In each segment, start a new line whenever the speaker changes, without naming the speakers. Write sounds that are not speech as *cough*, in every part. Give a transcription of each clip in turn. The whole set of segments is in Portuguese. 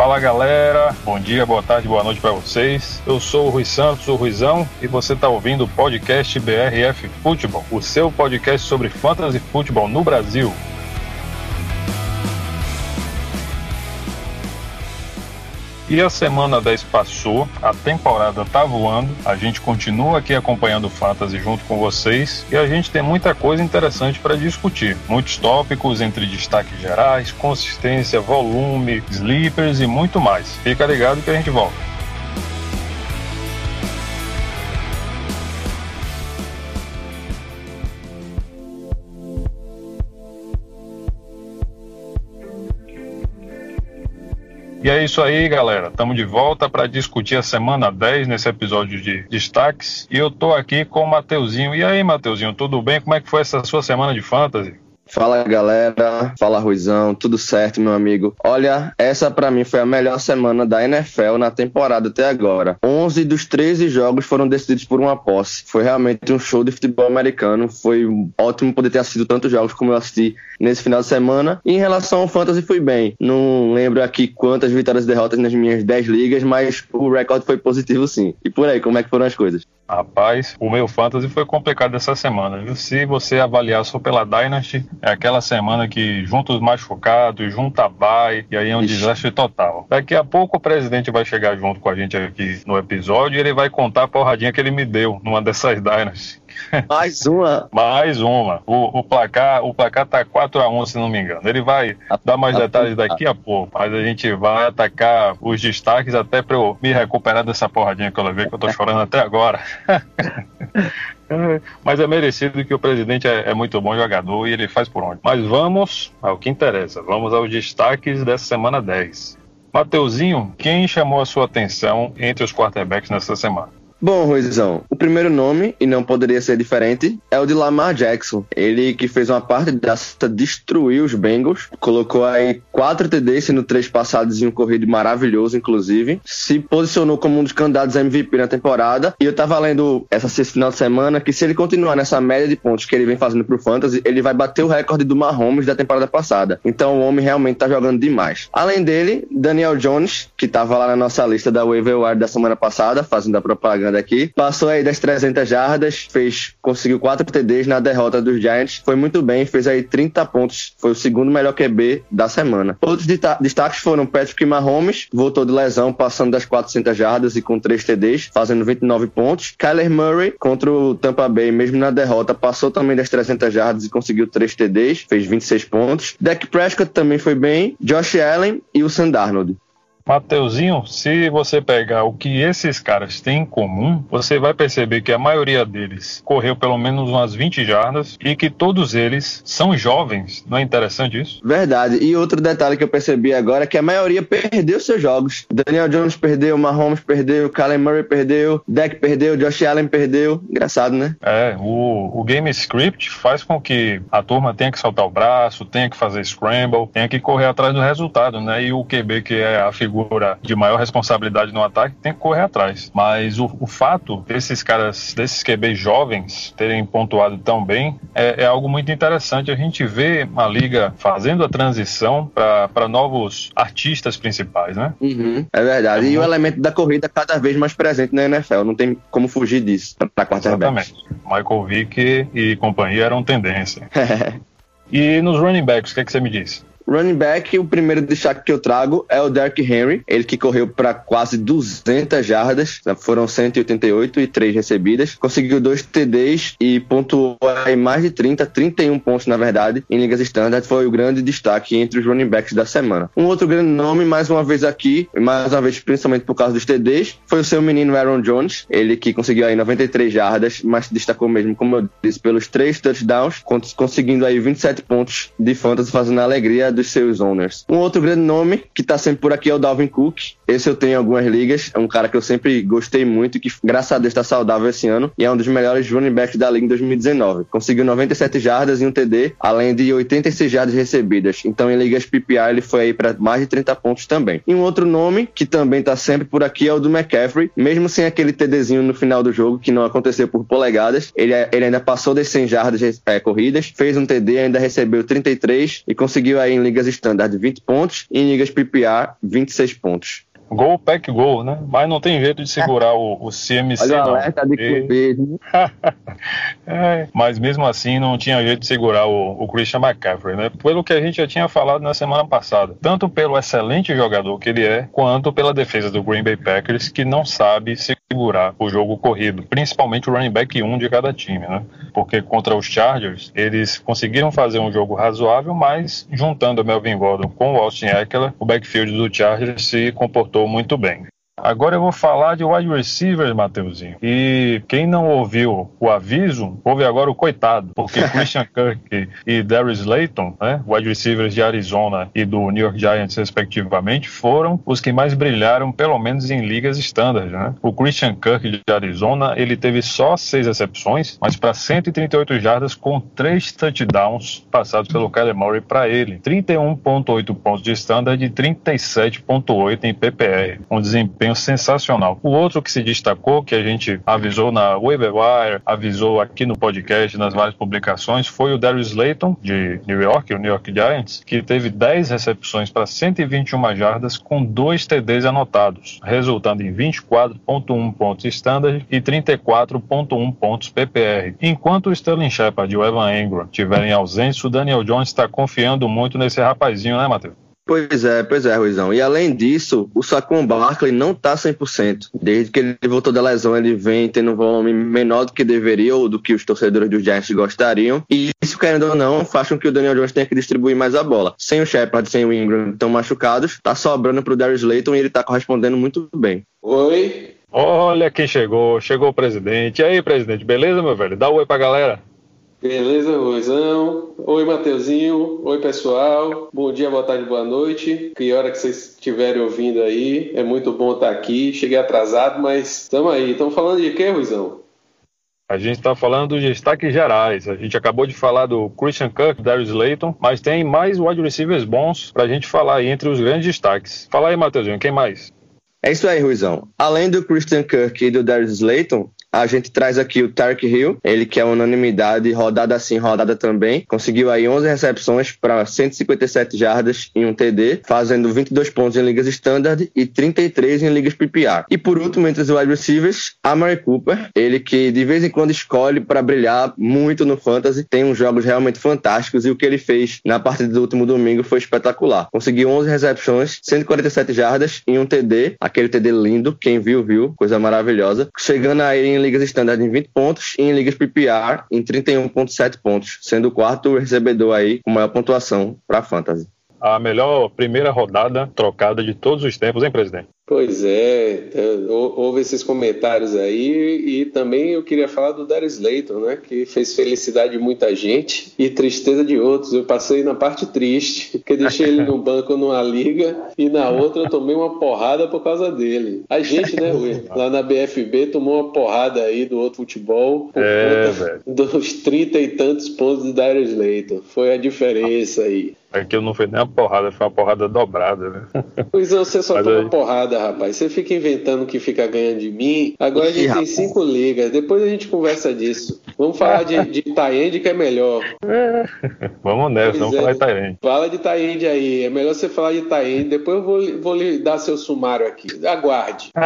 Fala galera, bom dia, boa tarde, boa noite para vocês. Eu sou o Rui Santos, o Ruizão, e você está ouvindo o podcast BRF Futebol, o seu podcast sobre fantasy futebol no Brasil. E a semana 10 passou, a temporada tá voando, a gente continua aqui acompanhando o Fantasy junto com vocês e a gente tem muita coisa interessante para discutir. Muitos tópicos entre destaques gerais, consistência, volume, sleepers e muito mais. Fica ligado que a gente volta. E é isso aí, galera. Estamos de volta para discutir a semana 10 nesse episódio de destaques. E eu tô aqui com o Mateuzinho. E aí, Mateuzinho, tudo bem? Como é que foi essa sua semana de fantasy?
Fala galera, fala Ruizão, tudo certo meu amigo? Olha, essa para mim foi a melhor semana da NFL na temporada até agora. 11 dos 13 jogos foram decididos por uma posse. Foi realmente um show de futebol americano. Foi ótimo poder ter assistido tantos jogos como eu assisti nesse final de semana. E em relação ao Fantasy, fui bem. Não lembro aqui quantas vitórias e derrotas nas minhas 10 ligas, mas o recorde foi positivo sim. E por aí, como é que foram as coisas?
Rapaz, o meu fantasy foi complicado essa semana, viu? Se você avaliar só pela Dynasty, é aquela semana que junta os machucados, junta a bye, e aí é um Ixi. desastre total. Daqui a pouco o presidente vai chegar junto com a gente aqui no episódio e ele vai contar a porradinha que ele me deu numa dessas Dynasty.
Mais uma. *laughs*
mais uma. O, o, placar, o placar tá 4 a 1 se não me engano. Ele vai dar mais detalhes daqui a pouco, mas a gente vai atacar os destaques até para eu me recuperar dessa porradinha que eu levei, que eu tô chorando até agora. *laughs* Mas é merecido que o presidente é, é, muito bom jogador e ele faz por onde. Mas vamos ao que interessa. Vamos aos destaques dessa semana 10. Mateuzinho, quem chamou a sua atenção entre os quarterbacks nessa semana?
Bom, Ruizão, o primeiro nome, e não poderia ser diferente, é o de Lamar Jackson. Ele que fez uma parte dessa destruiu os Bengals, colocou aí quatro TDs, sendo três passados e um corrido maravilhoso, inclusive. Se posicionou como um dos candidatos a MVP na temporada. E eu tava lendo essa esse final de semana que se ele continuar nessa média de pontos que ele vem fazendo pro Fantasy, ele vai bater o recorde do Mahomes da temporada passada. Então o homem realmente tá jogando demais. Além dele, Daniel Jones, que tava lá na nossa lista da waiver wire da semana passada, fazendo a propaganda aqui. Passou aí das 300 jardas, fez, conseguiu 4 TDs na derrota dos Giants. Foi muito bem, fez aí 30 pontos. Foi o segundo melhor QB da semana. Outros destaques foram Patrick Mahomes, voltou de lesão, passando das 400 jardas e com 3 TDs, fazendo 29 pontos. Kyler Murray contra o Tampa Bay, mesmo na derrota, passou também das 300 jardas e conseguiu 3 TDs, fez 26 pontos. Dak Prescott também foi bem. Josh Allen e o Sam Darnold.
Mateuzinho, se você pegar o que esses caras têm em comum, você vai perceber que a maioria deles correu pelo menos umas 20 jardas e que todos eles são jovens. Não é interessante isso?
Verdade. E outro detalhe que eu percebi agora é que a maioria perdeu seus jogos. Daniel Jones perdeu, Mahomes perdeu, Kyler Murray perdeu, Dak perdeu, Josh Allen perdeu. Engraçado, né?
É, o, o game script faz com que a turma tenha que soltar o braço, tenha que fazer scramble, tenha que correr atrás do resultado, né? E o QB, que é a figura figura de maior responsabilidade no ataque tem que correr atrás. Mas o, o fato desses caras, desses QBs jovens, terem pontuado tão bem é, é, algo muito interessante. A gente vê a liga fazendo a transição para novos artistas principais, né?
Uhum, é verdade. É e muito... o elemento da corrida cada vez mais presente na NFL. Não tem como fugir disso para quarterback.
Exatamente. Michael Vick e companhia eram tendência. *laughs* e nos running backs, o que, é que você me diz?
Running back, o primeiro destaque que eu trago é o Derrick Henry, ele que correu para quase 200 jardas, foram 188 e 3 recebidas, conseguiu dois TDs e pontuou em mais de 30, 31 pontos na verdade, em ligas standard, foi o grande destaque entre os running backs da semana. Um outro grande nome, mais uma vez aqui, mais uma vez principalmente por causa dos TDs, foi o seu menino Aaron Jones, ele que conseguiu aí 93 jardas, mas destacou mesmo, como eu disse, pelos três touchdowns, conseguindo aí 27 pontos de fantasy, fazendo a alegria do dos seus owners. Um outro grande nome que tá sempre por aqui é o Dalvin Cook. Esse eu tenho em algumas ligas. É um cara que eu sempre gostei muito e que, graças a Deus, está saudável esse ano. E é um dos melhores running backs da liga em 2019. Conseguiu 97 jardas e um TD, além de 86 jardas recebidas. Então, em ligas PPR, ele foi aí para mais de 30 pontos também. E um outro nome que também tá sempre por aqui é o do McCaffrey. Mesmo sem aquele TDzinho no final do jogo, que não aconteceu por polegadas, ele, ele ainda passou das 100 jardas é, corridas, fez um TD, ainda recebeu 33 e conseguiu aí em ligas standard 20 pontos e em ligas PPR 26 pontos.
Gol, pack, gol, né? Mas não tem jeito de segurar o, o CMC,
Olha o
não.
alerta de clubismo. *laughs*
É, mas mesmo assim não tinha jeito de segurar o, o Christian McCaffrey, né? Pelo que a gente já tinha falado na semana passada. Tanto pelo excelente jogador que ele é, quanto pela defesa do Green Bay Packers, que não sabe segurar o jogo corrido, principalmente o running back 1 de cada time, né? Porque contra os Chargers, eles conseguiram fazer um jogo razoável, mas juntando o Melvin Gordon com o Austin Eckler, o backfield do Chargers se comportou muito bem. Agora eu vou falar de wide receivers, Mateuzinho. E quem não ouviu o aviso, ouve agora o coitado, porque *laughs* Christian Kirk e Darius Slayton, né, wide receivers de Arizona e do New York Giants, respectivamente, foram os que mais brilharam, pelo menos em ligas standard. Né? O Christian Kirk de Arizona, ele teve só seis recepções, mas para 138 jardas com três touchdowns passados pelo Kyler Murray para ele. 31.8 pontos de standard e 37.8 em PPR. Um desempenho sensacional. O outro que se destacou, que a gente avisou na Waiver avisou aqui no podcast, nas várias publicações, foi o Darius Slayton, de New York, o New York Giants, que teve 10 recepções para 121 jardas com dois TDs anotados, resultando em 24.1 pontos standard e 34.1 pontos PPR. Enquanto o Sterling Shepard e o Evan Engram estiverem ausentes, o Daniel Jones está confiando muito nesse rapazinho, né, Matheus?
Pois é, pois é, Ruizão. E além disso, o Saquon Barkley não tá 100%. Desde que ele voltou da lesão, ele vem tendo um volume menor do que deveria ou do que os torcedores dos Giants gostariam. E isso, querendo ou não, faz com que o Daniel Jones tenha que distribuir mais a bola. Sem o Shepard, sem o Ingram tão machucados, tá sobrando pro Darius Layton e ele tá correspondendo muito bem.
Oi.
Olha quem chegou, chegou o presidente. E aí, presidente, beleza, meu velho? Dá um oi pra galera.
Beleza, Ruizão? Oi, Mateuzinho. Oi, pessoal. Bom dia, boa tarde, boa noite. Que hora que vocês estiverem ouvindo aí. É muito bom estar aqui. Cheguei atrasado, mas estamos aí. Estamos falando de quê, Ruizão?
A gente está falando dos destaques gerais. A gente acabou de falar do Christian Kirk, Darius Layton, mas tem mais wide receivers bons para a gente falar aí entre os grandes destaques. Fala aí, Matheusinho, quem mais?
É isso aí, Ruizão. Além do Christian Kirk e do Darius Slayton, a gente traz aqui o Tark Hill, ele que é unanimidade, rodada assim, rodada também. Conseguiu aí 11 recepções para 157 jardas em um TD, fazendo 22 pontos em ligas standard e 33 em ligas PPR. E por último, entre os wide receivers, a Mary Cooper, ele que de vez em quando escolhe para brilhar muito no fantasy, tem uns jogos realmente fantásticos e o que ele fez na partida do último domingo foi espetacular. Conseguiu 11 recepções, 147 jardas em um TD, aquele TD lindo, quem viu viu, coisa maravilhosa, chegando aí em ligas standard em 20 pontos e em ligas PPR em 31.7 pontos, sendo o quarto recebedor aí com maior pontuação para fantasy.
A melhor primeira rodada trocada de todos os tempos, hein, presidente?
Pois é, houve esses comentários aí e também eu queria falar do Darius Layton, né, que fez felicidade de muita gente e tristeza de outros. Eu passei na parte triste, porque deixei ele no *laughs* banco numa liga e na outra eu tomei uma porrada por causa dele. A gente, né, Rui, *laughs* lá na BFB tomou uma porrada aí do outro futebol por
É,
conta
velho.
dos trinta e tantos pontos do Darius Layton. Foi a diferença aí.
Aquilo não foi nem uma porrada, foi uma porrada dobrada, né? *laughs*
Pois é, você só
Mas
toma
aí-
porrada, rapaz. Você fica inventando que fica ganhando de mim. Agora a
Ih,
gente tem cinco ligas. Depois a gente conversa disso. Vamos falar de, de que é melhor. *laughs*
Vamos nessa,
Pois
vamos
é.
falar de Tyrande.
Fala de Tyrande aí. É melhor você falar de Tyrande. Depois eu vou, lhe- vou lhe dar seu sumário aqui. Aguarde. *laughs*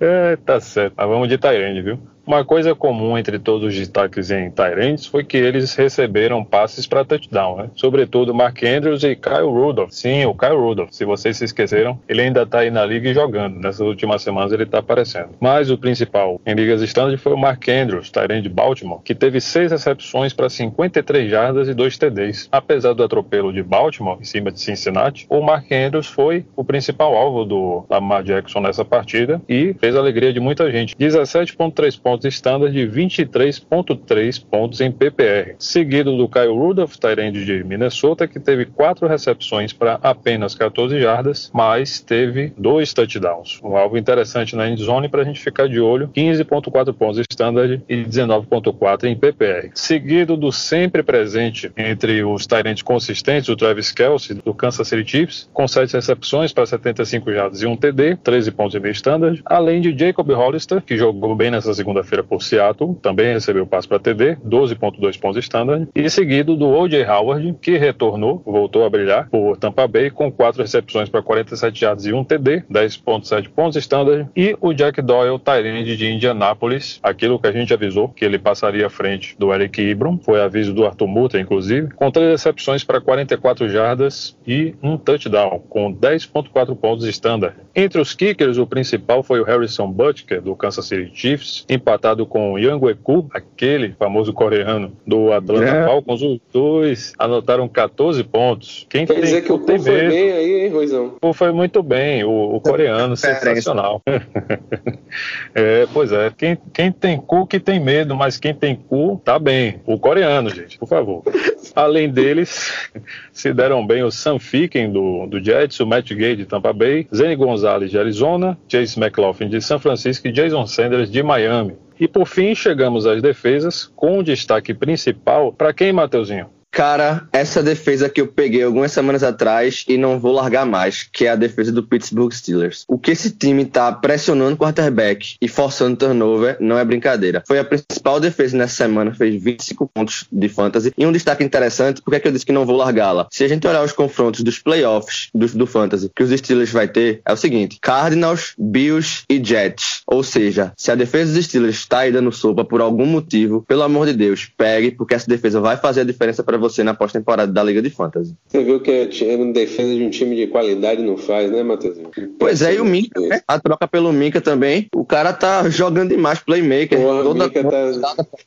É, tá certo. Mas vamos de Tyrande, viu? Uma coisa comum entre todos os destaques em Tyrands foi que eles receberam passes para touchdown, né? Sobretudo Mark Andrews e Kyle Rudolph. Sim, o Kyle Rudolph. Se vocês se esqueceram, ele ainda tá aí na liga e jogando. Nessas últimas semanas ele tá aparecendo. Mas o principal em ligas standard foi o Mark Andrews, Tyrande de Baltimore, que teve seis recepções para 53 jardas e dois TDs. Apesar do atropelo de Baltimore em cima de Cincinnati, o Mark Andrews foi o principal alvo do Lamar Jackson nessa partida e fez a alegria de muita gente. 17,3 pontos pontos standard e 23.3 pontos em PPR. Seguido do Kyle Rudolph, Tyrande de Minnesota, que teve quatro recepções para apenas 14 jardas, mas teve dois touchdowns. Um alvo interessante na endzone para a gente ficar de olho, 15.4 pontos standard e 19.4 em PPR. Seguido do sempre presente entre os Tyrants consistentes, o Travis Kelsey, do Kansas City Chiefs, com 7 recepções para 75 jardas e um TD, 13 pontos e meio standard, além de Jacob Hollister, que jogou bem nessa segunda-feira por Seattle, também recebeu passe para TD, 12.2 pontos standard, e seguido do O.J. Howard, que retornou, voltou a brilhar por Tampa Bay com 4 recepções para 47 jardas e um TD, 10.7 pontos standard, e o Jack Doyle, Tyrande de Indianápolis, aquilo que a gente avisou, que ele passaria à frente do Eric Ibram, foi aviso do Arthur Muta, inclusive, com 3 recepções para 44 jardas e um touchdown, com 10.4 pontos standard. Entre os kickers, o principal foi o Harrison Butker, do Kansas City Chiefs, empatado com o Yang Weku, aquele famoso coreano do Atlanta é. Falcons. Os dois anotaram 14 pontos.
Quem Quer tem dizer que o Ku foi bem aí, hein, Ruizão?
Foi muito bem, o, o coreano, sensacional. *laughs* é, pois é, quem, quem tem cu que tem medo, mas quem tem cu tá bem. O coreano, gente, por favor. *laughs* Além deles, *laughs* se deram bem o Sam Ficken do, do Jets, o Matt Gay de Tampa Bay, Zane Gonzalez de Arizona, Chase McLaughlin de São Francisco e Jason Sanders de Miami. E por fim, chegamos às defesas, com o destaque principal para quem, Mateuzinho?
Cara, essa defesa que eu peguei algumas semanas atrás e não vou largar mais, que é a defesa do Pittsburgh Steelers. O que esse time tá pressionando o quarterback e forçando turnover não é brincadeira. Foi a principal defesa nessa semana, fez 25 pontos de fantasy. E um destaque interessante, porque é que eu disse que não vou largá-la? Se a gente olhar os confrontos dos playoffs do, do fantasy que os Steelers vai ter, é o seguinte: Cardinals, Bills e Jets. Ou seja, se a defesa dos Steelers está aí dando sopa por algum motivo, pelo amor de Deus, pegue, porque essa defesa vai fazer a diferença para você na pós-temporada da Liga de Fantasy.
Você viu que a defesa de um time de qualidade não faz, né, Matheus?
Pois é, e o Minka, né? A troca pelo Minka também. O cara tá jogando demais playmaker. Porra, toda, Minka tá...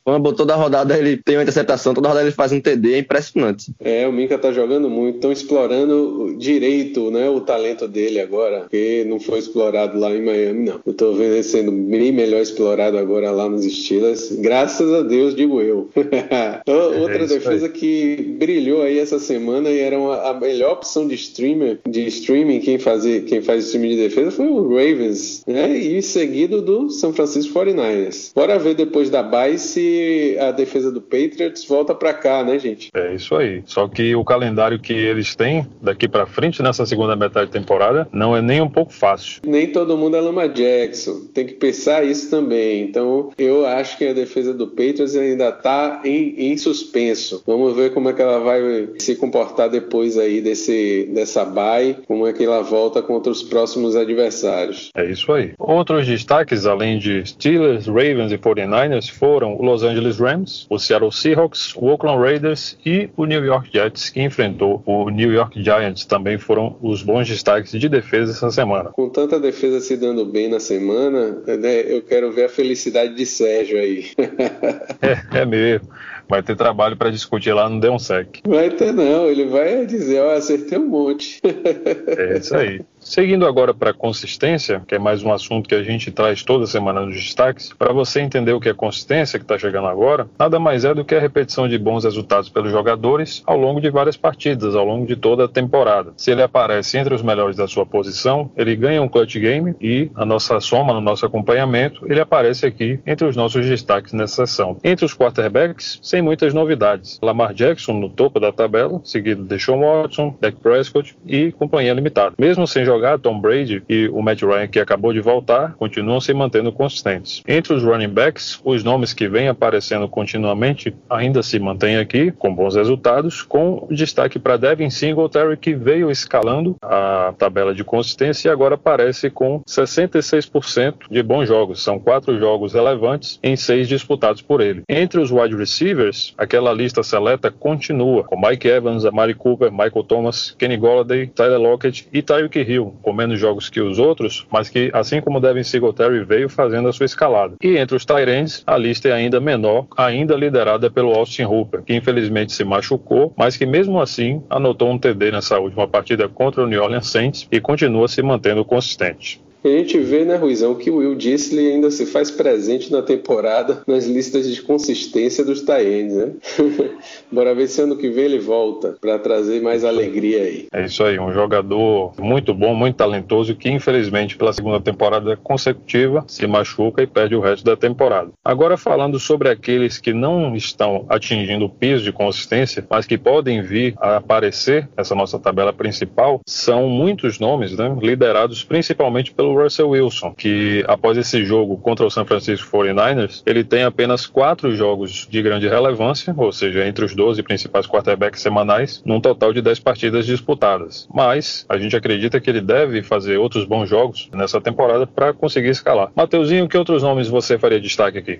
rodada, toda rodada ele tem uma interceptação, toda rodada ele faz um TD, é impressionante.
É, o Minka tá jogando muito, estão explorando direito, né, o talento dele agora, que não foi explorado lá em Miami, não. Eu tô vendo ele sendo bem melhor explorado agora lá nos Steelers. Graças a Deus, digo eu. *laughs* Outra é defesa que brilhou aí essa semana e era uma, a melhor opção de streamer, de streaming, quem, fazia, quem faz streaming de defesa foi o Ravens, né? E seguido do São Francisco 49ers. Bora ver depois da bye se a defesa do Patriots volta para cá, né, gente?
É isso aí. Só que o calendário que eles têm daqui para frente nessa segunda metade da temporada não é nem um pouco fácil.
Nem todo mundo é Lama Jackson. Tem que pensar isso também. Então, eu acho que a defesa do Patriots ainda tá em, em suspenso. Vamos ver como é que ela vai se comportar depois aí desse, dessa bye, como é que ela volta contra os próximos adversários.
É isso aí. Outros destaques, além de Steelers, Ravens e 49ers, foram o Los Angeles Rams, o Seattle Seahawks, o Oakland Raiders e o New York Jets, que enfrentou o New York Giants. Também foram os bons destaques de defesa essa semana.
Com tanta defesa se dando bem na semana, né, eu quero ver a felicidade de Sérgio aí. *laughs*
é, é mesmo. Vai ter trabalho para discutir lá no Deonsec.
Vai ter não, ele vai dizer, ó, acertei um monte.
é isso aí. Seguindo agora para consistência, que é mais um assunto que a gente traz toda semana nos destaques, para você entender o que é consistência que está chegando agora, nada mais é do que a repetição de bons resultados pelos jogadores ao longo de várias partidas, ao longo de toda a temporada. Se ele aparece entre os melhores da sua posição, ele ganha um clutch game e a nossa soma, no nosso acompanhamento, ele aparece aqui entre os nossos destaques nessa sessão. Entre os quarterbacks, sem muitas novidades. Lamar Jackson no topo da tabela, seguido de Sean Watson, Dak Prescott e companhia limitada. Mesmo sem jogar, Tom Brady e o Matt Ryan, que acabou de voltar, continuam se mantendo consistentes. Entre os running backs, os nomes que vêm aparecendo continuamente ainda se mantêm aqui, com bons resultados, com destaque para Devin Singletary, que veio escalando a tabela de consistência e agora aparece com 66% de bons jogos. São quatro jogos relevantes em seis disputados por ele. Entre os wide receivers, aquela lista seleta continua, com Mike Evans, Amari Cooper, Michael Thomas, Kenny Golladay, Tyler Lockett e Tyreek Hill com menos jogos que os outros, mas que, assim como Devin Singletary, veio fazendo a sua escalada. E entre os Tyrants, a lista é ainda menor, ainda liderada pelo Austin Hooper, que infelizmente se machucou, mas que mesmo assim anotou um TD nessa última partida contra o New Orleans Saints e continua se mantendo consistente.
A gente vê, né, Ruizão, que o Will Disley ainda se faz presente na temporada nas listas de consistência dos Taendes, né? *laughs* Bora ver se ano que vem ele volta para trazer mais alegria aí.
É isso aí, um jogador muito bom, muito talentoso, que infelizmente pela segunda temporada consecutiva se machuca e perde o resto da temporada. Agora falando sobre aqueles que não estão atingindo o piso de consistência, mas que podem vir a aparecer nessa nossa tabela principal, são muitos nomes, né, liderados principalmente pelo Russell Wilson, que após esse jogo contra o San Francisco 49ers, ele tem apenas quatro jogos de grande relevância, ou seja, entre os 12 principais quarterbacks semanais, num total de 10 partidas disputadas. Mas a gente acredita que ele deve fazer outros bons jogos nessa temporada para conseguir escalar. Mateuzinho, que outros nomes você faria destaque aqui?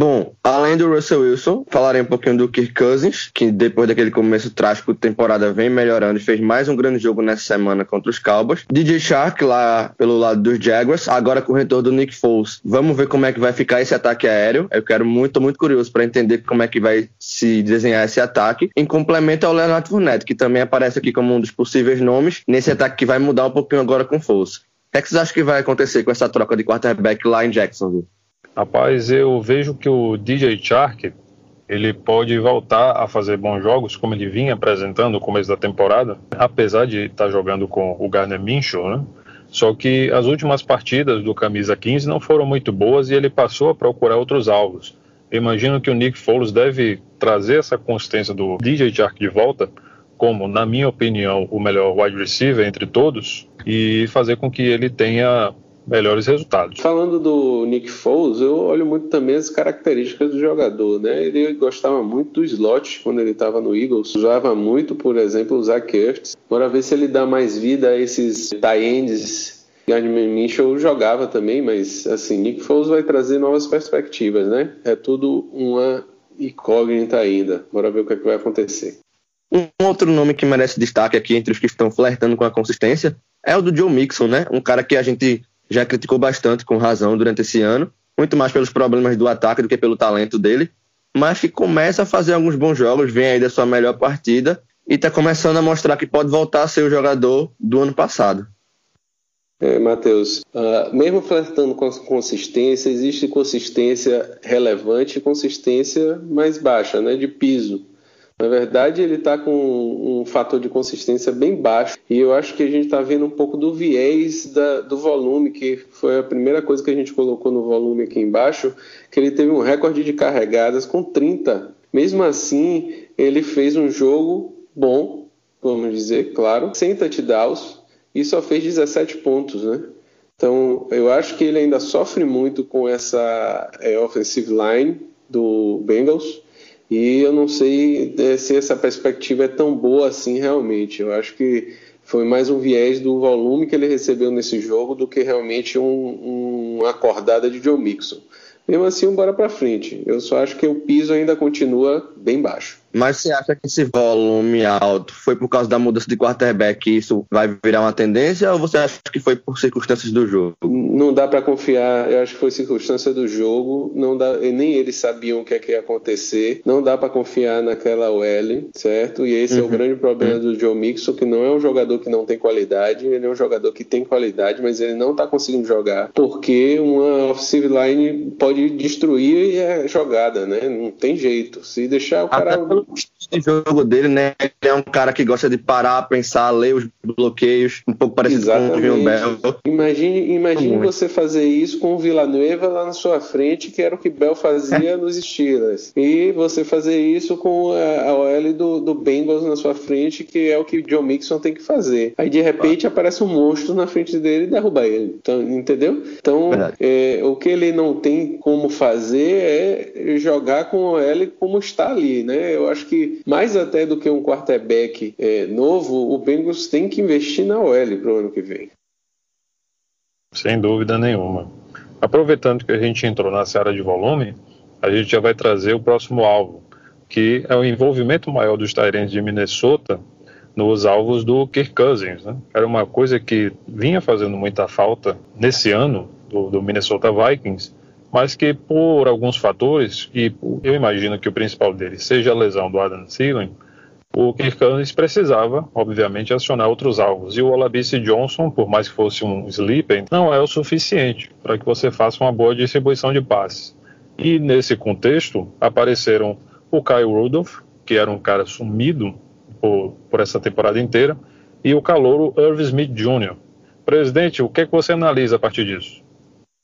Bom, além do Russell Wilson, falarei um pouquinho do Kirk Cousins, que depois daquele começo trágico de temporada vem melhorando e fez mais um grande jogo nessa semana contra os Cowboys. DJ Shark lá pelo lado dos Jaguars, agora com o retorno do Nick Foles. Vamos ver como é que vai ficar esse ataque aéreo. Eu quero muito, muito curioso para entender como é que vai se desenhar esse ataque. Em complemento ao Leonard Fournette, que também aparece aqui como um dos possíveis nomes nesse ataque que vai mudar um pouquinho agora com Foles. O que, é que vocês acham que vai acontecer com essa troca de quarterback lá em Jacksonville?
Rapaz, eu vejo que o DJ Chark ele pode voltar a fazer bons jogos, como ele vinha apresentando no começo da temporada, apesar de estar tá jogando com o Garner Minshew, né? Só que as últimas partidas do camisa 15 não foram muito boas e ele passou a procurar outros alvos. Imagino que o Nick Foles deve trazer essa consistência do DJ Chark de volta, como, na minha opinião, o melhor wide receiver entre todos, e fazer com que ele tenha melhores resultados.
Falando do Nick Foles, eu olho muito também as características do jogador, né? Ele gostava muito do slot quando ele estava no Eagles, usava muito, por exemplo, o Zach Ertz. Bora ver se ele dá mais vida a esses tie ends Gardner Minshew jogava também, mas assim, Nick Foles vai trazer novas perspectivas, né? É tudo uma incógnita ainda. Bora ver o que, é que vai acontecer.
Um outro nome que merece destaque aqui entre os que estão flertando com a consistência é o do Joe Mixon, né? Um cara que a gente já criticou bastante, com razão, durante esse ano, muito mais pelos problemas do ataque do que pelo talento dele, mas que começa a fazer alguns bons jogos, vem aí da sua melhor partida e está começando a mostrar que pode voltar a ser o jogador do ano passado.
É, Matheus, uh, mesmo flertando com consistência, existe consistência relevante e consistência mais baixa, né, de piso. Na verdade, ele está com um fator de consistência bem baixo e eu acho que a gente está vendo um pouco do viés da, do volume, que foi a primeira coisa que a gente colocou no volume aqui embaixo, que ele teve um recorde de carregadas com 30. Mesmo assim, ele fez um jogo bom, vamos dizer, claro, sem touchdowns e só fez 17 pontos, né? Então, eu acho que ele ainda sofre muito com essa é, offensive line do Bengals e eu não sei é, se essa perspectiva é tão boa assim realmente. Eu acho que foi mais um viés do volume que ele recebeu nesse jogo do que realmente um, uma acordada de Joe Mixon. Mesmo assim, bora para frente. Eu só acho que o piso ainda continua bem baixo.
Mas você acha que esse volume alto foi por causa da mudança de quarterback e isso vai virar uma tendência ou você acha que foi por circunstâncias do jogo?
Não dá para confiar, eu acho que foi circunstância do jogo, não dá, nem eles sabiam o que, é que ia acontecer, não dá para confiar naquela OL, certo? E esse uhum. é o uhum. grande problema uhum. do Joe Mixon, que não é um jogador que não tem qualidade, ele é um jogador que tem qualidade, mas ele não tá conseguindo jogar, porque uma offensive line pode destruir a jogada, né? Não tem jeito. Se deixar o cara
de jogo dele, né? Ele é um cara que gosta de parar, pensar, ler os bloqueios, um pouco parecido Exatamente. com o Vion Bell.
Imagine, imagine você fazer isso com o Villanueva lá na sua frente, que era o que Bell fazia nos Steelers. E você fazer isso com a, a OL do, do Bengals na sua frente, que é o que John Mixon tem que fazer. Aí de repente aparece um monstro na frente dele e derruba ele. Então, entendeu? Então, é, o que ele não tem como fazer é jogar com o OL como está ali, né? Eu acho que mais até do que um quarterback é, novo, o Bengals tem que investir na OL para o ano que vem.
Sem dúvida nenhuma. Aproveitando que a gente entrou na seara de volume, a gente já vai trazer o próximo alvo, que é o envolvimento maior dos Tyrants de Minnesota nos alvos do Kirk Cousins. Né? Era uma coisa que vinha fazendo muita falta nesse ano do, do Minnesota Vikings, mas que por alguns fatores, e eu imagino que o principal deles seja a lesão do Adam Thielen, o Kirk Cousins precisava, obviamente, acionar outros alvos. E o Olabice Johnson, por mais que fosse um sleeper, não é o suficiente para que você faça uma boa distribuição de passes. E nesse contexto, apareceram o Kyle Rudolph, que era um cara sumido por, por essa temporada inteira, e o calouro Irv Smith Jr. Presidente, o que, é que você analisa a partir disso?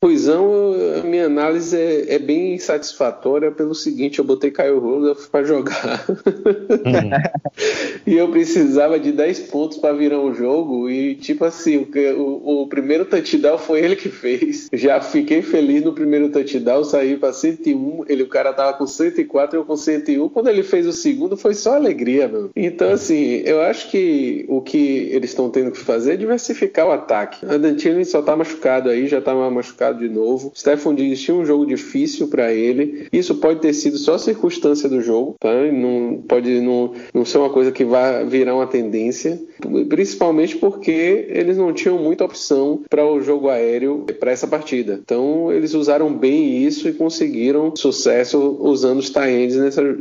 Ruizão, a minha análise é, é, bem satisfatória pelo seguinte: eu botei Caio Rudolph para jogar. Uhum. *laughs* e eu precisava de 10 pontos para virar um jogo. E, tipo assim, o, o, o, primeiro touchdown foi ele que fez. Já fiquei feliz no primeiro touchdown, saí para 101. Ele, o cara tava com 104 eu com 101. Quando ele fez o segundo, foi só alegria, meu. Então, assim, eu acho que o que eles estão tendo que fazer é diversificar o ataque. A Dantini só tá machucado aí, já tava machucado de novo. Stephon Diggs tinha um jogo difícil para ele. Isso pode ter sido só circunstância do jogo, tá? Não pode não, não ser uma coisa que vai virar uma tendência, principalmente porque eles não tinham muita opção para o jogo aéreo para essa partida. Então eles usaram bem isso e conseguiram sucesso usando os tie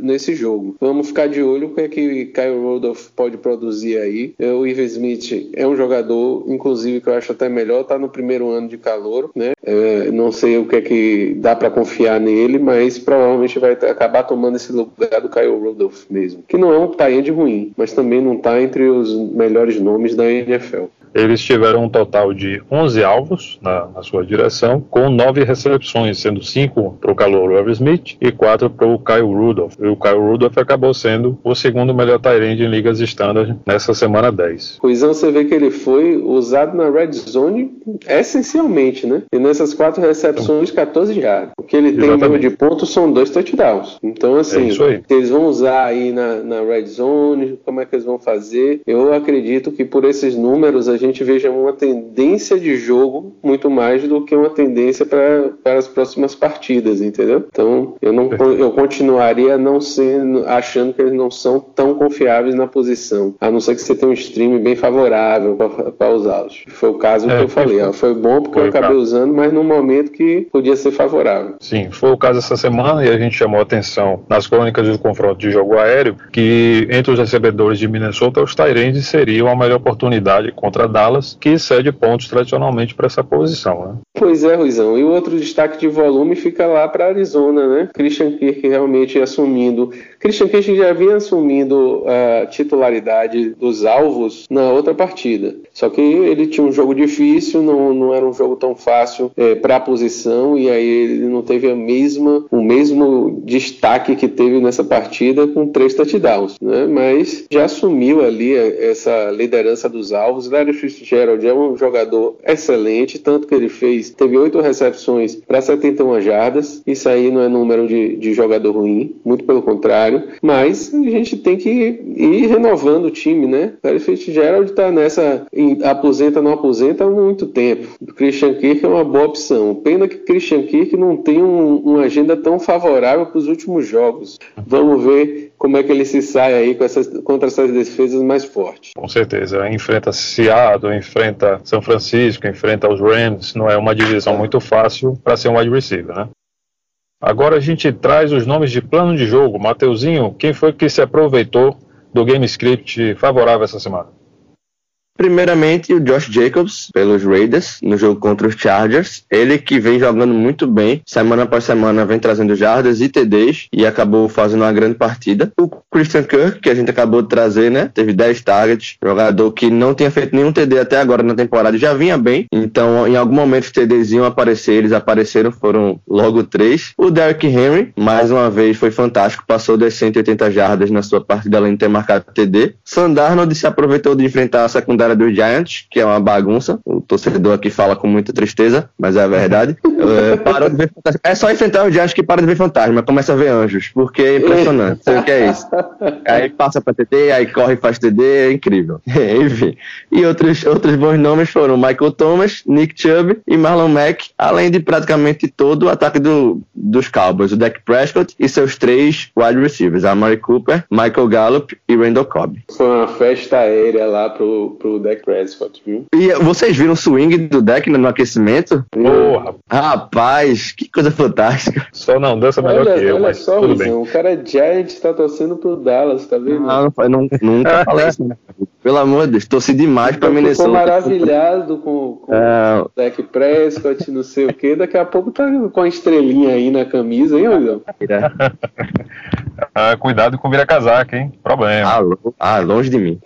nesse jogo. Vamos ficar de olho o que é Kyle Rudolph pode produzir aí. O Ivan Smith é um jogador, inclusive, que eu acho até melhor, tá no primeiro ano de calor, né? É, não sei o que é que dá para confiar nele, mas provavelmente vai acabar tomando esse lugar do Kyle Rudolph mesmo. Que não é um tie ruim, mas também não está entre os melhores nomes da NFL.
Eles tiveram um total de 11 alvos na, na sua direção, com 9 recepções, sendo 5 para o calor Irv Smith e 4 para o Kyle Rudolph. E o Kyle Rudolph acabou sendo o segundo melhor Tyrande em ligas standard nessa semana 10.
Ruizão, você vê que ele foi usado na red zone essencialmente, né? E nessas quatro recepções, 14 jardas. O que ele tem mesmo de pontos são dois touchdowns. Então, assim, é eles vão usar aí na, na red zone, como é que eles vão fazer? Eu acredito que por esses números a gente gente veja uma tendência de jogo muito mais do que uma tendência para, para as próximas partidas, entendeu? Então, eu não eu continuaria não sendo achando que eles não são tão confiáveis na posição, a não ser que você tenha um stream bem favorável para usá-los. Foi o caso é, que eu falei, foi, foi bom porque foi eu acabei usando, mas num momento que podia ser favorável.
Sim, foi o caso essa semana e a gente chamou atenção nas crônicas do confronto de jogo aéreo que entre os recebedores de Minnesota os Tyrands seriam a melhor oportunidade contra Dallas, que cede pontos tradicionalmente para essa posição. Né?
Pois é, Ruizão. E o outro destaque de volume fica lá para Arizona, né? Christian Kirk realmente assumindo. Christian Kirk já vinha assumindo a titularidade dos alvos na outra partida. Só que ele tinha um jogo difícil, não, não era um jogo tão fácil é, para a posição, e aí ele não teve a mesma, o mesmo destaque que teve nessa partida com três touchdowns, né? Mas já assumiu ali essa liderança dos alvos. Larry Fitzgerald é um jogador excelente, tanto que ele fez, teve oito recepções para 71 jardas. Isso aí não é número de, de jogador ruim, muito pelo contrário. Mas a gente tem que ir renovando o time, né? Larry Fitzgerald está nessa aposenta não aposenta há muito tempo. Christian Kirk é uma boa opção. Pena que Christian Kirk não tem um, uma agenda tão favorável para os últimos jogos. Vamos ver como é que ele se sai aí com essas, contra essas defesas mais fortes.
Com certeza. Enfrenta Seattle, enfrenta São Francisco, enfrenta os Rams. Não é uma divisão muito fácil para ser um wide receiver, né? Agora a gente traz os nomes de plano de jogo. Mateuzinho, quem foi que se aproveitou do game script favorável essa semana?
Primeiramente, o Josh Jacobs, pelos Raiders, no jogo contra os Chargers. Ele que vem jogando muito bem, semana após semana vem trazendo jardas e TDs e acabou fazendo uma grande partida. O Christian Kirk, que a gente acabou de trazer, né? Teve 10 targets, jogador que não tinha feito nenhum TD até agora na temporada, já vinha bem. Então, em algum momento os TDs iam aparecer, eles apareceram, foram logo três. O Derrick Henry, mais uma vez, foi fantástico, passou das 180 jardas na sua partida, além de ter marcado TD. Sandarnold se aproveitou de enfrentar a secundária secundária dos Giants, que é uma bagunça. O torcedor aqui fala com muita tristeza, mas é a verdade. É, parou de ver fantasma. É só enfrentar os Giants que para de ver fantasma, começa a ver anjos, porque é impressionante. Sei o que é isso. Aí passa pra TD, aí corre e faz TD, é incrível. *laughs* Enfim. E outros, outros bons nomes foram Michael Thomas, Nick Chubb e Marlon Mack, além de praticamente todo o ataque do, dos Cowboys, o Dak Prescott e seus três wide receivers, Amari Cooper, Michael Gallup e Randall Cobb.
Foi uma festa aérea lá pro, pro Dak Prescott, viu?
E vocês viram o swing do Dak no aquecimento?
Porra,
Rapaz, que coisa fantástica.
só não dança melhor
Olha,
que eu,
olha
mas
só,
tudo
Ruzão,
bem.
o cara é Giant tá torcendo pro Dallas, tá vendo?
Não, não, não, nunca *laughs* falei isso. né? Pelo amor de Deus, torci demais pra
Ficou
Minnesota.
maravilhado com, com
É,
o Dak Prescott, não sei o que. Daqui a pouco tá com a estrelinha aí na camisa, hein, Ruzão? *laughs*
Ah, cuidado com vira-casaca, hein? Problema.
ah, ah, longe de mim.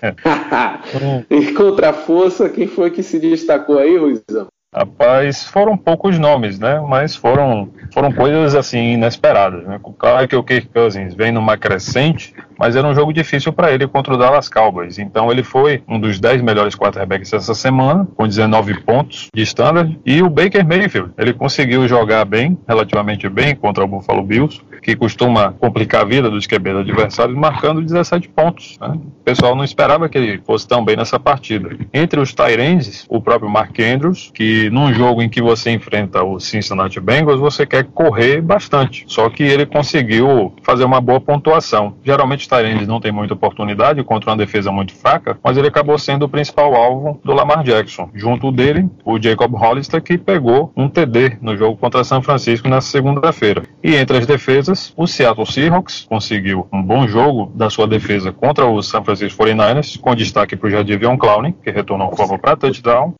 *laughs*
e contra a força, quem foi que se destacou aí, Ruizão?
Rapaz, foram poucos nomes, né? Mas foram, foram coisas assim inesperadas. Né? Claro que o Kirk Cousins vem numa crescente, mas era um jogo difícil para ele contra o Dallas Cowboys. Então ele foi um dos 10 melhores quarterbacks essa semana, com 19 pontos de standard. E o Baker Mayfield, ele conseguiu jogar bem, relativamente bem, contra o Buffalo Bills, que costuma complicar a vida dos QBs adversários, marcando 17 pontos. né? O pessoal não esperava que ele fosse tão bem nessa partida. Entre os Tyrands, o próprio Mark Andrews, que num jogo em que você enfrenta o Cincinnati Bengals, você quer correr bastante. Só que ele conseguiu fazer uma boa pontuação. Geralmente os Tyrands não tem muita oportunidade contra uma defesa muito fraca, mas ele acabou sendo o principal alvo do Lamar Jackson. Junto dele, o Jacob Hollister, que pegou um TD no jogo contra São Francisco na segunda-feira. E entre as defesas, o Seattle Seahawks conseguiu um bom jogo da sua defesa contra o San Francisco 49ers, com destaque para o Jadivion Clowney, que retornou o favor para touchdown.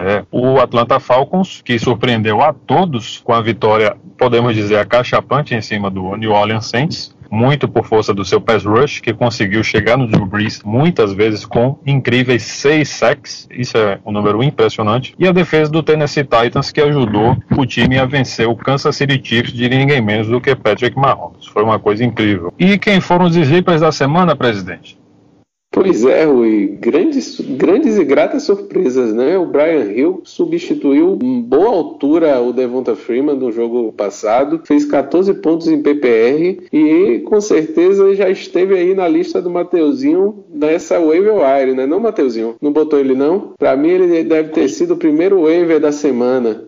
É, o Atlanta Falcons, que surpreendeu a todos com a vitória, podemos dizer, acachapante em cima do New Orleans Saints. Muito por força do seu pass rush, que conseguiu chegar no Drew Brees muitas vezes com incríveis seis sacks. Isso é um número impressionante. E a defesa do Tennessee Titans, que ajudou o time a vencer o Kansas City Chiefs de ninguém menos do que Patrick Mahomes. Foi uma coisa incrível. E quem foram os sleepers da semana, presidente?
Pois é, Rui, grandes, grandes e gratas surpresas, né? O Brian Hill substituiu em boa altura o Devonta Freeman no jogo passado, fez 14 pontos em PPR e com certeza já esteve aí na lista do Mateuzinho nessa waiver wire, né? Não, Mateuzinho? Não botou ele não? Pra mim ele deve ter sido o primeiro waiver da semana.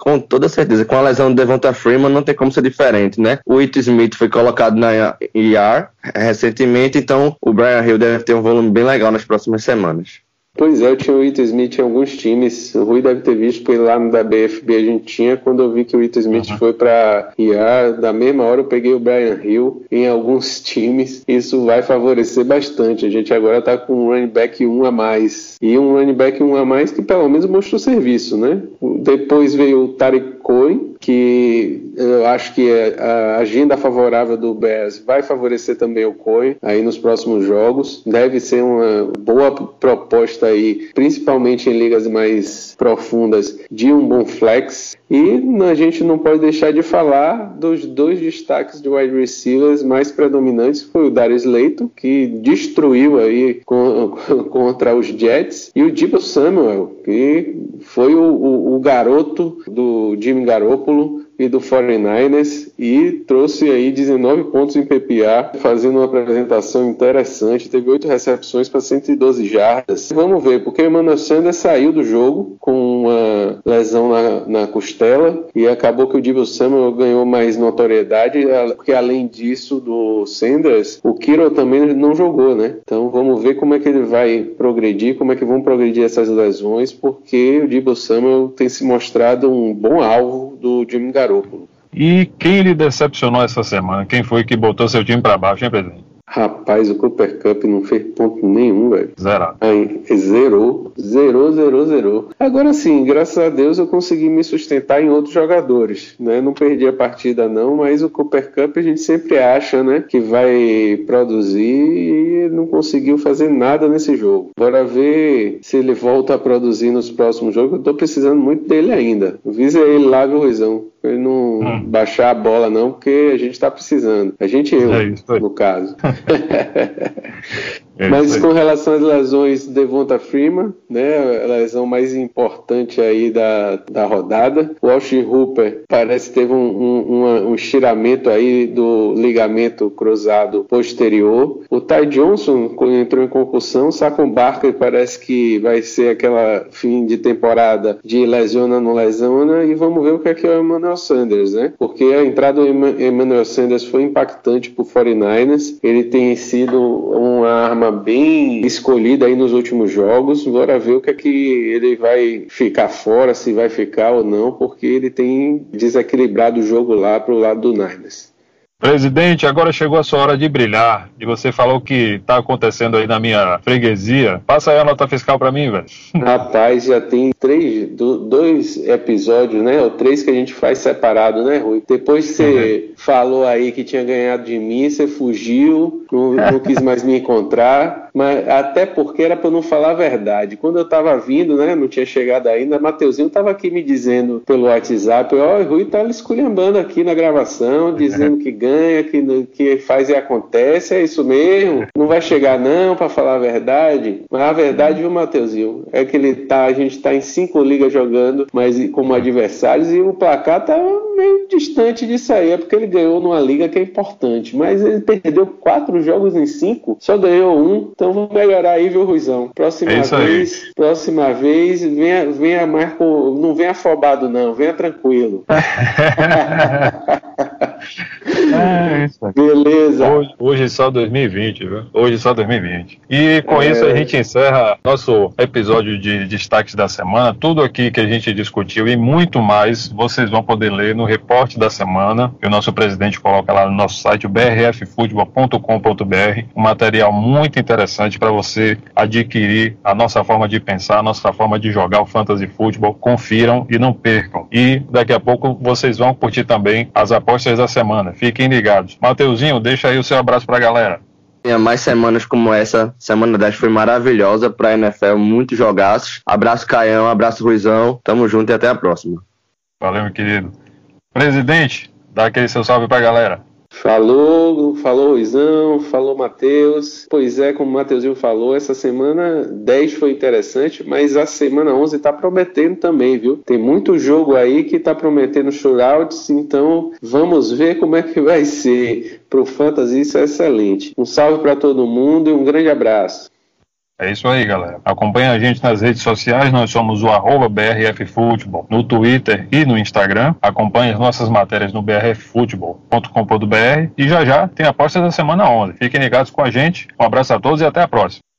Com toda certeza. Com a lesão do Devonta Freeman não tem como ser diferente, né? O It Smith foi colocado na IR recentemente, então o Brian Hill deve ter um volume bem legal nas próximas semanas.
Pois é, eu tinha o Ito Smith em alguns times. O Rui deve ter visto, porque lá no da BFB a gente tinha. Quando eu vi que o Ito Smith
Uhum.
foi para IAR, da mesma hora eu peguei o Brian Hill em alguns *laughs* times. Isso vai favorecer bastante. A gente agora tá com um running back 1 a mais. E um running back 1 a mais que pelo menos mostrou serviço, né? Depois veio o Tarek Cohen, que eu acho que é a agenda favorável do Bears vai favorecer também o Cohen aí nos próximos jogos. Deve ser uma boa proposta aí, principalmente em ligas mais profundas, de um bom flex. E a gente não pode deixar de falar dos dois destaques de wide receivers mais predominantes, foi o Darius Leito, que destruiu aí *laughs* contra os Jets, e o Debo Samuel, que foi o, o- o garoto do Jimmy Garoppolo e do 49ers e trouxe aí 19 pontos em PPA, fazendo uma apresentação interessante. Teve 8 recepções para 112 jardas. Vamos ver, porque o Emmanuel Sanders saiu do jogo com uma lesão na, na costela e acabou que o Debo Samuel ganhou mais notoriedade, porque além disso do Sanders, o Kiro também não jogou, né? Então vamos ver como é que ele vai progredir, como é que vão progredir essas lesões, porque o Debo Samuel tem se mostrado um bom alvo do Jimmy Garoppolo.
E quem lhe decepcionou essa semana? Quem foi que botou seu time para baixo, hein, presidente?
Rapaz, o Cooper Cup não fez ponto nenhum, velho.
Zerado.
Aí, zerou, zerou, zerou, zerou. Agora sim, graças a Deus eu consegui me sustentar em outros jogadores, né? Não perdi a partida não, mas o Cooper Cup a gente sempre acha, né, que vai produzir e não conseguiu fazer nada nesse jogo. Bora ver se ele volta a produzir nos próximos jogos. Eu tô precisando muito dele ainda. Avisa ele lá, viu, Ruizão? Ele não
Hum.
baixar a bola não, porque a gente tá precisando. A gente eu,
É isso
no caso. *laughs*
É
Mas com relação às lesões, Devonta Freeman, né, a lesão mais importante aí da, da rodada. O Austin Hooper parece que teve um, um, um estiramento aí do ligamento cruzado posterior. O Ty Johnson entrou em concussão. O Saquon Barker parece que vai ser aquela fim de temporada de lesiona não lesiona. E vamos ver o que é que é o Emmanuel Sanders, né? Porque a entrada do Emma- Emmanuel Sanders foi impactante pro 49ers. Ele tem sido uma arma bem escolhida aí nos últimos jogos. Bora ver o que é que ele vai ficar fora, se vai ficar ou não, porque ele tem desequilibrado o jogo lá pro lado do Niners.
Presidente, agora chegou a sua hora de brilhar. E você falou o que está acontecendo aí na minha freguesia. Passa aí a nota fiscal para mim, velho. *laughs*
Rapaz, já tem três, dois episódios, né? Ou três que a gente faz separado, né, Rui? Depois você uhum. falou aí que tinha ganhado de mim, você fugiu, não, não quis *laughs* mais me encontrar. Mas até porque era para não falar a verdade. Quando eu estava vindo, né? Não tinha chegado ainda, Mateuzinho estava aqui me dizendo pelo WhatsApp, ó, oh, Rui tá esculhambando aqui na gravação, dizendo que ganha ganha, que, que faz e acontece, é isso mesmo. Não vai chegar não para falar a verdade. Mas a verdade, viu, Mateuzinho, é que ele tá, a gente tá em cinco ligas jogando, mas como adversários, e o placar tá meio distante disso aí. É porque ele ganhou numa liga que é importante. Mas ele perdeu quatro jogos em cinco, só ganhou um. Então vamos melhorar aí, viu, Ruizão? Próxima é vez, aí. próxima vez, venha, venha mais com, não venha afobado, não, venha tranquilo. *laughs*
É isso Beleza. Hoje, hoje só 2020, viu? Hoje só 2020. E com é... isso a gente encerra nosso episódio de destaques da semana. Tudo aqui que a gente discutiu e muito mais vocês vão poder ler no reporte da semana que o nosso presidente coloca lá no nosso site brffutebol.com.br. Um material muito interessante para você adquirir a nossa forma de pensar, a nossa forma de jogar o fantasy futebol. Confiram e não percam. E daqui a pouco vocês vão curtir também as apostas da semana. Fiquem ligados. Mateuzinho, deixa aí o seu abraço para a galera.
Tinha mais semanas como essa. Semana 10 foi maravilhosa para a NFL, muitos jogaços. Abraço Caião, abraço Ruizão. Tamo junto e até a próxima.
Valeu, meu querido. Presidente, dá aquele seu salve para a galera.
Falou, falou Luizão, falou Matheus. Pois é, como o Matheusinho falou, essa semana 10 foi interessante, mas a semana 11 está prometendo também, viu? Tem muito jogo aí que está prometendo shootouts, então vamos ver como é que vai ser. Pro Fantasy isso é excelente. Um salve para todo mundo e um grande abraço.
É isso aí, galera. Acompanhe a gente nas redes sociais, nós somos o arroba BRFFutebol no Twitter e no Instagram. Acompanhe as nossas matérias no brffutebol.com.br e já já tem a aposta da semana 11. Fiquem ligados com a gente. Um abraço a todos e até a próxima.